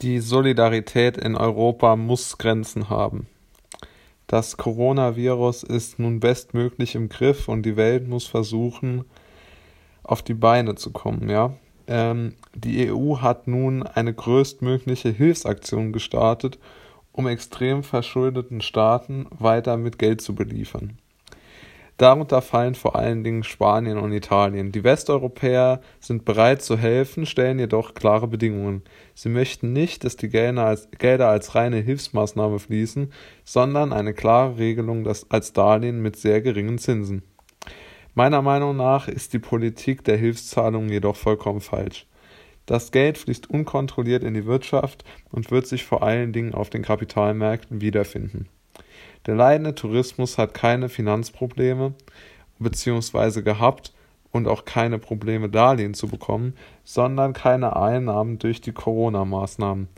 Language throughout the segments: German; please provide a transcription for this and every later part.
Die Solidarität in Europa muss Grenzen haben. Das Coronavirus ist nun bestmöglich im Griff und die Welt muss versuchen, auf die Beine zu kommen, ja. Ähm, die EU hat nun eine größtmögliche Hilfsaktion gestartet, um extrem verschuldeten Staaten weiter mit Geld zu beliefern. Darunter fallen vor allen Dingen Spanien und Italien. Die Westeuropäer sind bereit zu helfen, stellen jedoch klare Bedingungen. Sie möchten nicht, dass die Gelder als, Gelder als reine Hilfsmaßnahme fließen, sondern eine klare Regelung als Darlehen mit sehr geringen Zinsen. Meiner Meinung nach ist die Politik der Hilfszahlungen jedoch vollkommen falsch. Das Geld fließt unkontrolliert in die Wirtschaft und wird sich vor allen Dingen auf den Kapitalmärkten wiederfinden. Der leidende Tourismus hat keine Finanzprobleme beziehungsweise gehabt und auch keine Probleme, Darlehen zu bekommen, sondern keine Einnahmen durch die Corona-Maßnahmen.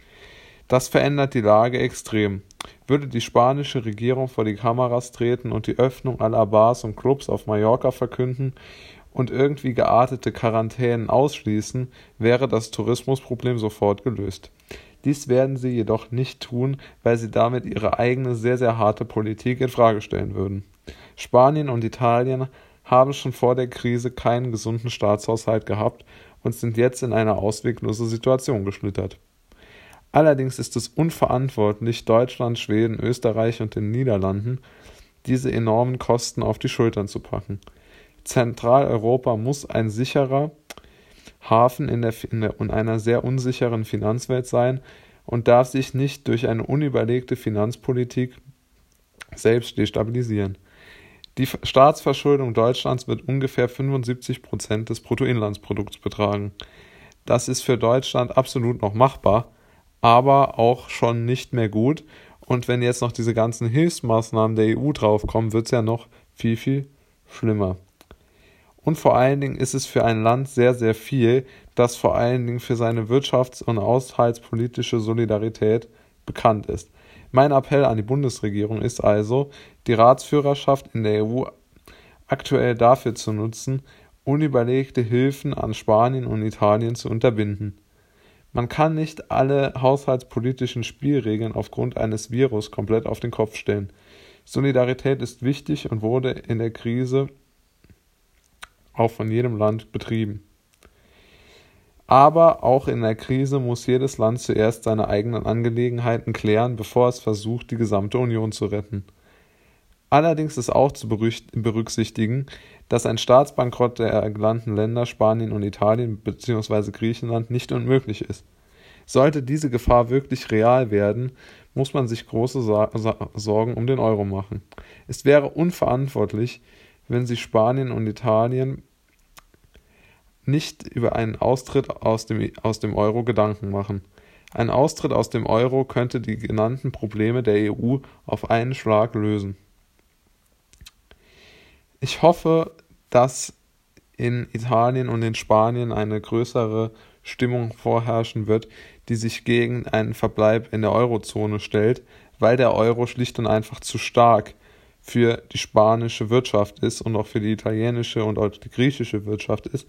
Das verändert die Lage extrem. Würde die spanische Regierung vor die Kameras treten und die Öffnung aller Bars und Clubs auf Mallorca verkünden und irgendwie geartete Quarantänen ausschließen, wäre das Tourismusproblem sofort gelöst. Dies werden sie jedoch nicht tun, weil sie damit ihre eigene sehr, sehr harte Politik in Frage stellen würden. Spanien und Italien haben schon vor der Krise keinen gesunden Staatshaushalt gehabt und sind jetzt in eine ausweglose Situation geschlittert. Allerdings ist es unverantwortlich, Deutschland, Schweden, Österreich und den Niederlanden diese enormen Kosten auf die Schultern zu packen. Zentraleuropa muss ein sicherer, Hafen in, der, in, der, in einer sehr unsicheren Finanzwelt sein und darf sich nicht durch eine unüberlegte Finanzpolitik selbst destabilisieren. Die Staatsverschuldung Deutschlands wird ungefähr 75 Prozent des Bruttoinlandsprodukts betragen. Das ist für Deutschland absolut noch machbar, aber auch schon nicht mehr gut. Und wenn jetzt noch diese ganzen Hilfsmaßnahmen der EU draufkommen, wird es ja noch viel, viel schlimmer. Und vor allen Dingen ist es für ein Land sehr, sehr viel, das vor allen Dingen für seine wirtschafts- und haushaltspolitische Solidarität bekannt ist. Mein Appell an die Bundesregierung ist also, die Ratsführerschaft in der EU aktuell dafür zu nutzen, unüberlegte Hilfen an Spanien und Italien zu unterbinden. Man kann nicht alle haushaltspolitischen Spielregeln aufgrund eines Virus komplett auf den Kopf stellen. Solidarität ist wichtig und wurde in der Krise auch von jedem Land betrieben. Aber auch in der Krise muss jedes Land zuerst seine eigenen Angelegenheiten klären, bevor es versucht, die gesamte Union zu retten. Allerdings ist auch zu berücksichtigen, dass ein Staatsbankrott der genannten Länder Spanien und Italien bzw. Griechenland nicht unmöglich ist. Sollte diese Gefahr wirklich real werden, muss man sich große Sorgen um den Euro machen. Es wäre unverantwortlich, wenn sich Spanien und Italien nicht über einen Austritt aus dem, aus dem Euro Gedanken machen. Ein Austritt aus dem Euro könnte die genannten Probleme der EU auf einen Schlag lösen. Ich hoffe, dass in Italien und in Spanien eine größere Stimmung vorherrschen wird, die sich gegen einen Verbleib in der Eurozone stellt, weil der Euro schlicht und einfach zu stark für die spanische Wirtschaft ist und auch für die italienische und auch die griechische Wirtschaft ist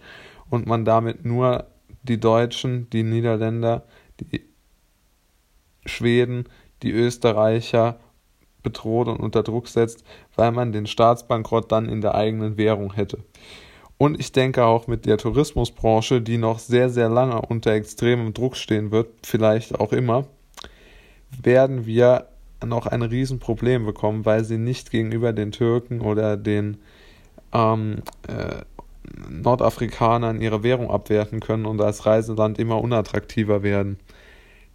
und man damit nur die Deutschen, die Niederländer, die Schweden, die Österreicher bedroht und unter Druck setzt, weil man den Staatsbankrott dann in der eigenen Währung hätte. Und ich denke auch mit der Tourismusbranche, die noch sehr, sehr lange unter extremem Druck stehen wird, vielleicht auch immer, werden wir noch ein Riesenproblem bekommen, weil sie nicht gegenüber den Türken oder den ähm, äh, Nordafrikanern ihre Währung abwerten können und als Reiseland immer unattraktiver werden.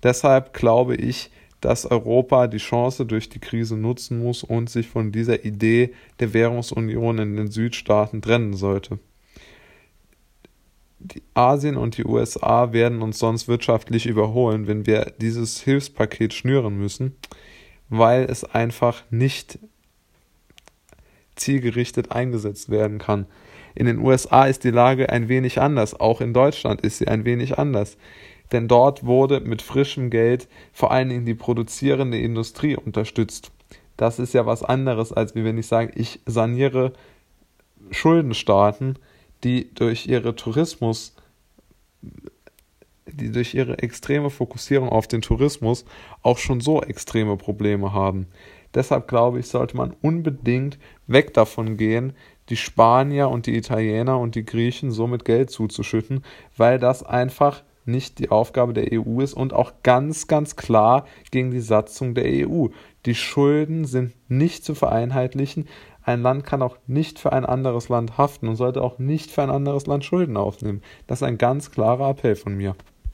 Deshalb glaube ich, dass Europa die Chance durch die Krise nutzen muss und sich von dieser Idee der Währungsunion in den Südstaaten trennen sollte. Die Asien und die USA werden uns sonst wirtschaftlich überholen, wenn wir dieses Hilfspaket schnüren müssen, weil es einfach nicht zielgerichtet eingesetzt werden kann. In den USA ist die Lage ein wenig anders, auch in Deutschland ist sie ein wenig anders. Denn dort wurde mit frischem Geld vor allen Dingen die produzierende Industrie unterstützt. Das ist ja was anderes, als wie wenn ich sage, ich saniere Schuldenstaaten, die durch ihre Tourismus die durch ihre extreme Fokussierung auf den Tourismus auch schon so extreme Probleme haben. Deshalb glaube ich, sollte man unbedingt weg davon gehen, die Spanier und die Italiener und die Griechen so mit Geld zuzuschütten, weil das einfach nicht die Aufgabe der EU ist und auch ganz, ganz klar gegen die Satzung der EU. Die Schulden sind nicht zu vereinheitlichen. Ein Land kann auch nicht für ein anderes Land haften und sollte auch nicht für ein anderes Land Schulden aufnehmen. Das ist ein ganz klarer Appell von mir.